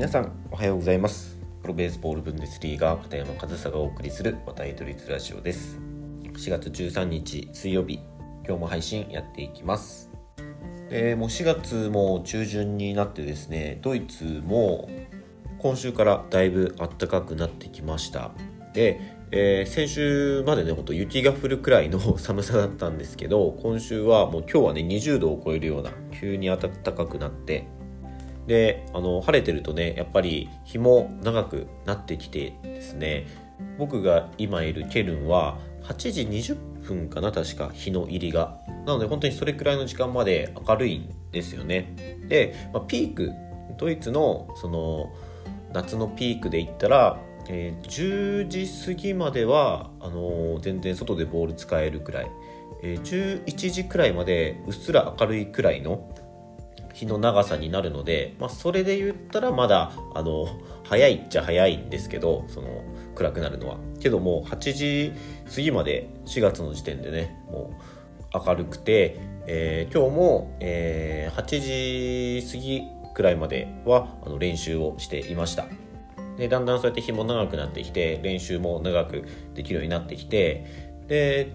皆さんおはようございます。プロベースボールブンデスリーガー片山和沙がお送りする話題ドリツラジオです。4月13日水曜日今日も配信やっていきます。でもう4月も中旬になってですねドイツも今週からだいぶ暖かくなってきました。でえー、先週までねほんと雪が降るくらいの 寒さだったんですけど今週はもう今日はね20度を超えるような急に暖かくなってであの晴れてるとねやっぱり日も長くなってきてですね。僕が今いるケルンは8時20分かな確か日の入りが。なので本当にそれくらいの時間まで明るいんですよね。で、まあ、ピークドイツのその夏のピークで言ったらえー、10時過ぎまではあのー、全然外でボール使えるくらい、えー、11時くらいまでうっすら明るいくらいの日の長さになるので、まあ、それで言ったらまだあの早いっちゃ早いんですけどその暗くなるのはけども8時過ぎまで4月の時点でねもう明るくて、えー、今日も、えー、8時過ぎくらいまではあの練習をしていました。でだんだんそうやって日も長くなってきて練習も長くできるようになってきてで、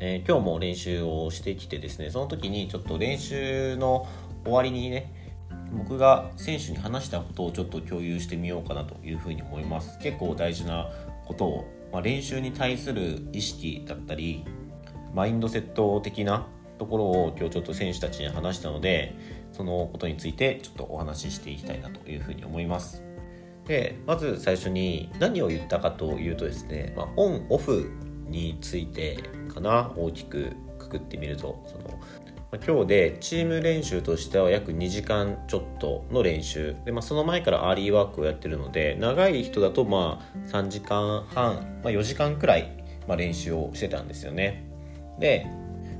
えー、今日も練習をしてきてですねその時にちょっと練習の終わりにね僕が選手に話したことをちょっと共有してみようかなというふうに思います。結構大事なことを、まあ、練習に対する意識だったりマインドセット的なところを今日ちょっと選手たちに話したのでそのことについてちょっとお話ししていきたいなというふうに思います。でまず最初に何を言ったかというとですね、まあ、オンオフについてかな大きくくくってみると。その、今日でチーム練習としては約2時間ちょっとの練習。で、まあ、その前からアーリーワークをやってるので長い人だとまあ3時間半、まあ、4時間くらい、ま、練習をしてたんですよね。で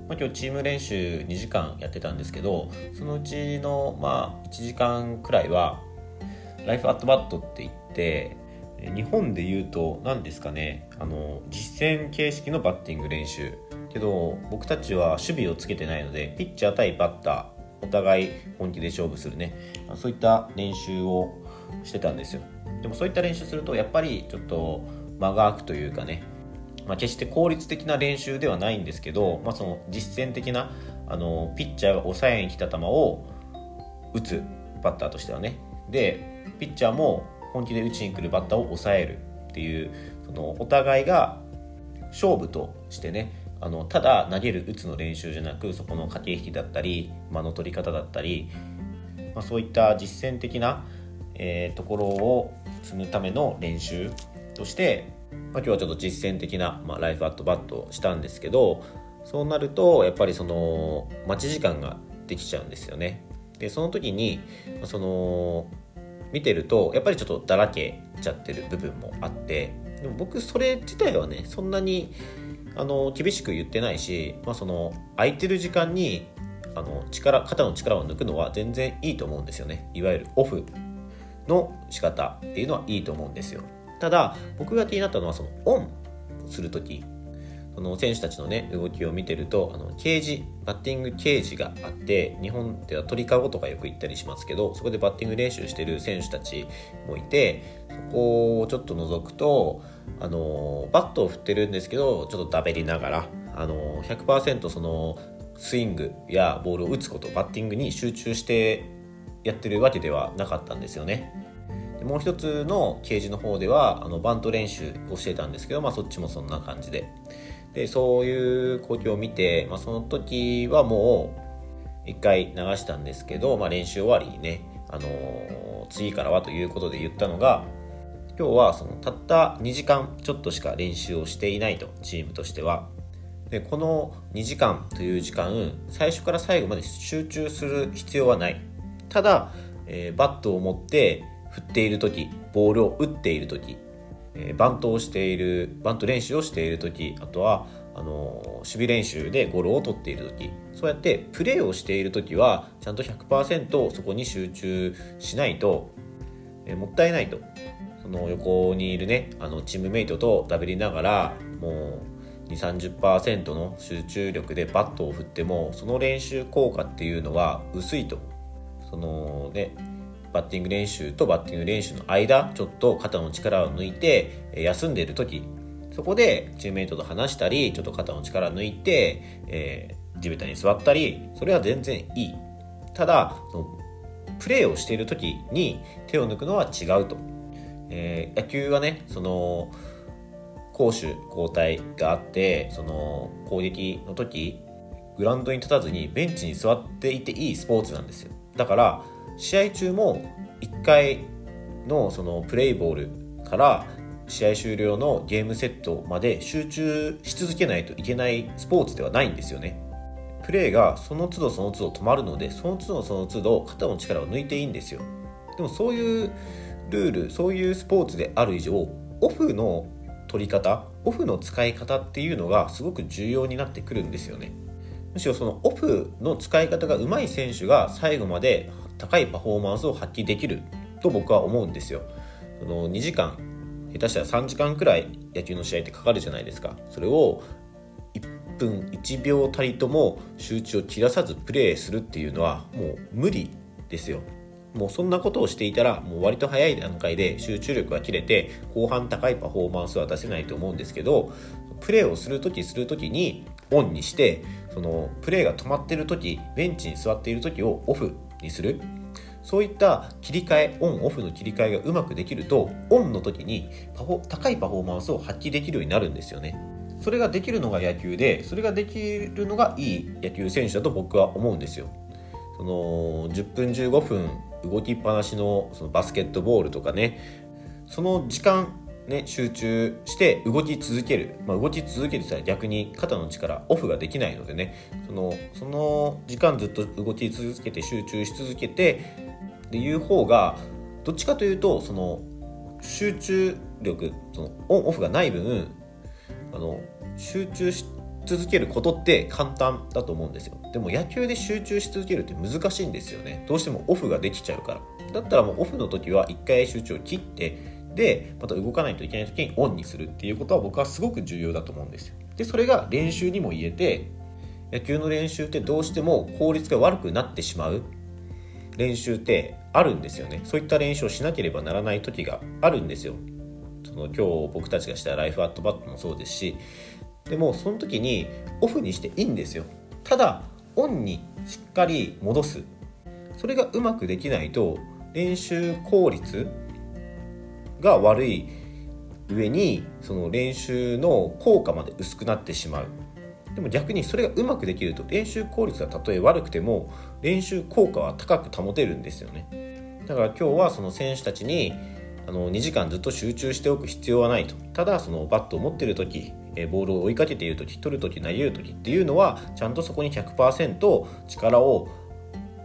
まあ、今日チーム練習2時間やってたんですけどそのうちのまあ1時間くらいはライフアットバットって言って日本で言うと何ですかねあの実践形式のバッティング練習。けど僕たちは守備をつけてないのでピッチャー対バッターお互い本気で勝負するね。そういった練習をしてたんですよ。でもそういった練習するとやっぱりちょっと間が空くというかね、まあ、決して効率的な練習ではないんですけど、まあ、その実践的なあのピッチャーが抑えに来た球を打つバッターとしてはね。でピッチャーも本気で打ちに来るバッターを抑えるっていうそのお互いが勝負としてねあのただ投げる打つの練習じゃなくそこの駆け引きだったり間の取り方だったり、まあ、そういった実践的な、えー、ところを積むための練習として、まあ、今日はちょっと実践的な、まあ、ライフアットバットをしたんですけどそうなるとやっぱりその待ち時間ができちゃうんですよね。でその時にその見てるとやっぱりちょっとだらけちゃってる部分もあってでも僕それ自体はねそんなにあの厳しく言ってないし、まあ、その空いてる時間にあの力肩の力を抜くのは全然いいと思うんですよね。いわゆるオフの仕方っていうのはいいと思うんですよ。ただ僕が気になったのはそのオンする時その選手たちのね動きを見てるとあのケージバッティングケージがあって日本では鳥かごとかよく行ったりしますけどそこでバッティング練習してる選手たちもいてそこをちょっと覗くとあのバットを振ってるんですけどちょっとだべりながらあの100%そのスイングやボールを打つことバッティングに集中してやってるわけではなかったんですよね。もう一つのケージの方ではあのバント練習をしてたんですけど、まあ、そっちもそんな感じででそういう光景を見て、まあ、その時はもう一回流したんですけど、まあ、練習終わりにね、あのー、次からはということで言ったのが今日はそのたった2時間ちょっとしか練習をしていないとチームとしては。でこの2時間という時間最初から最後まで集中する必要はない。ただ、えー、バットを持って振っている時ボールを打っている時えバントをしているバント練習をしている時あとはあの守備練習でゴロを取っている時そうやってプレーをしている時はちゃんと100%そこに集中しないと、えもったいないと。その横にいるねあのチームメイトとダブりながらもう2 3 0の集中力でバットを振ってもその練習効果っていうのは薄いと。そのねバッティング練習とバッティング練習の間ちょっと肩の力を抜いて休んでいる時そこでチームメイトと話したりちょっと肩の力を抜いて、えー、地べたに座ったりそれは全然いい。ただプレーをしている時に手を抜くのは違うと、えー、野球はねその攻守交代があってその攻撃の時グラウンドに立たずにベンチに座っていていいスポーツなんですよ。だから試合中も1回のそのプレイボールから試合終了のゲームセットまで集中し続けないといけないスポーツではないんですよね。プレーがその都度その都度止まるのでその都度その都度肩の力を抜いていいんですよ。でもそういうルールそういうスポーツである以上オフの取り方オフの使い方っていうのがすごく重要になってくるんですよね。むしろそのオフの使い方が上手い選手が最後まで高いパフォーマンスを発揮できると僕は思うんですよ。その2時間下手したら3時間くらい野球の試合ってかかるじゃないですか。それを1分1秒たりとも集中を切らさずプレーするっていうのはもう無理ですよ。もうそんなことをしていたらもう割と早い段階で集中力が切れて後半高いパフォーマンスは出せないと思うんですけどプレーをする時する時にオンにしてそのプレーが止まってる時ベンチに座っている時をオフにする。そういった切り替えオンオフの切り替えがうまくできるとオンの時にパフォ高いパフォーマンスを発揮できるようになるんですよね。それができるのが野球でそれができるのがいい野球選手だと僕は思うんですよ。その10分15分動きっぱなしのそのバスケットボールとかね。その時間ね、集中して動き続ける、まあ、動き続けてたら逆に肩の力オフができないのでね。そのその時間ずっと動き続けて集中し続けてっていう方がどっちかというとその集中力そのオンオフがない分あの集中し続けることって簡単だと思うんですよ。でも野球で集中し続けるって難しいんですよね。どうしてもオフができちゃうから。だったらもうオフの時は一回集中を切ってでまた動かないといけない時にオンにするっていうことは僕はすごく重要だと思うんですよ。でそれが練習にも言えて野球の練習ってどうしても効率が悪くなってしまう練習ってあるんですよね。そういった練習をしなければならない時があるんですよ。その今日僕たちがしたライフアットバットもそうですし。でもその時にオフにしていいんですよ。ただオンにしっかり戻す。それがうまくできないと練習効率が悪い上にその練習の効果まで薄くなってしまう。でも逆にそれがうまくできると練習効率がたとえ悪くても練習効果は高く保てるんですよね。だから今日はその選手たちにあの2時間ずっと集中しておく必要はないと。ただそのバットを持ってる時ボールを追いかけている時取る時投げる時っていうのはちゃんとそこに100%力を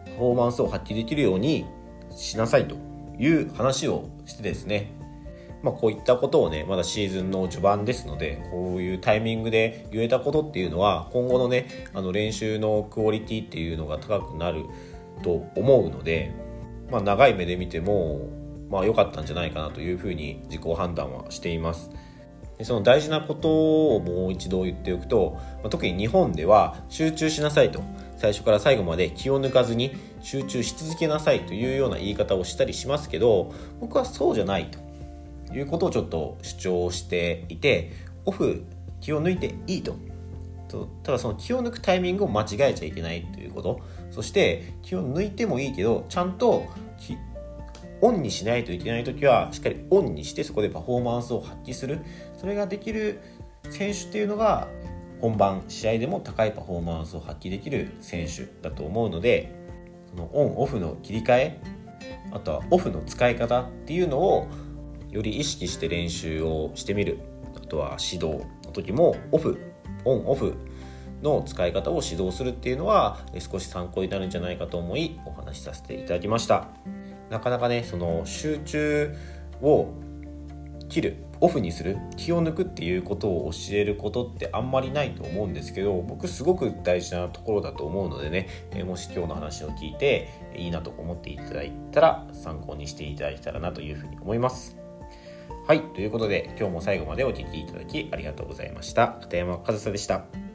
パフォーマンスを発揮できるようにしなさいという話をしてですね。まあ、こういったことをねまだシーズンの序盤ですのでこういうタイミングで言えたことっていうのは今後のねあの練習のクオリティっていうのが高くなると思うので、まあ、長い目で見てもまあ良かったんじゃないかなというふうに自己判断はしています。でその大事なことをもう一度言っておくと、まあ、特に日本では集中しなさいと最初から最後まで気を抜かずに集中し続けなさいというような言い方をしたりしますけど僕はそうじゃないということをちょっと主張していてオフ気を抜いていいと。ただその気を抜くタイミングを間違えちゃいけないということ。そして気を抜いてもいいけどちゃんとオンにしないといけない時はしっかりオンにしてそこでパフォーマンスを発揮する。それができる選手っていうのが本番試合でも高いパフォーマンスを発揮できる選手だと思うのでそのオンオフの切り替えあとはオフの使い方っていうのをより意識して練習をしてみるあとは指導の時もオフオンオフの使い方を指導するっていうのは少し参考になるんじゃないかと思いお話しさせていただきました。なかなかねその集中を切るオフにする気を抜くっていうことを教えることってあんまりないと思うんですけど僕すごく大事なところだと思うのでね、えもし今日の話を聞いていいなと思っていただいたら参考にしていただけたらなというふうに思います。はい。ということで、今日も最後までお聴きいただきありがとうございました。片山和沙でした。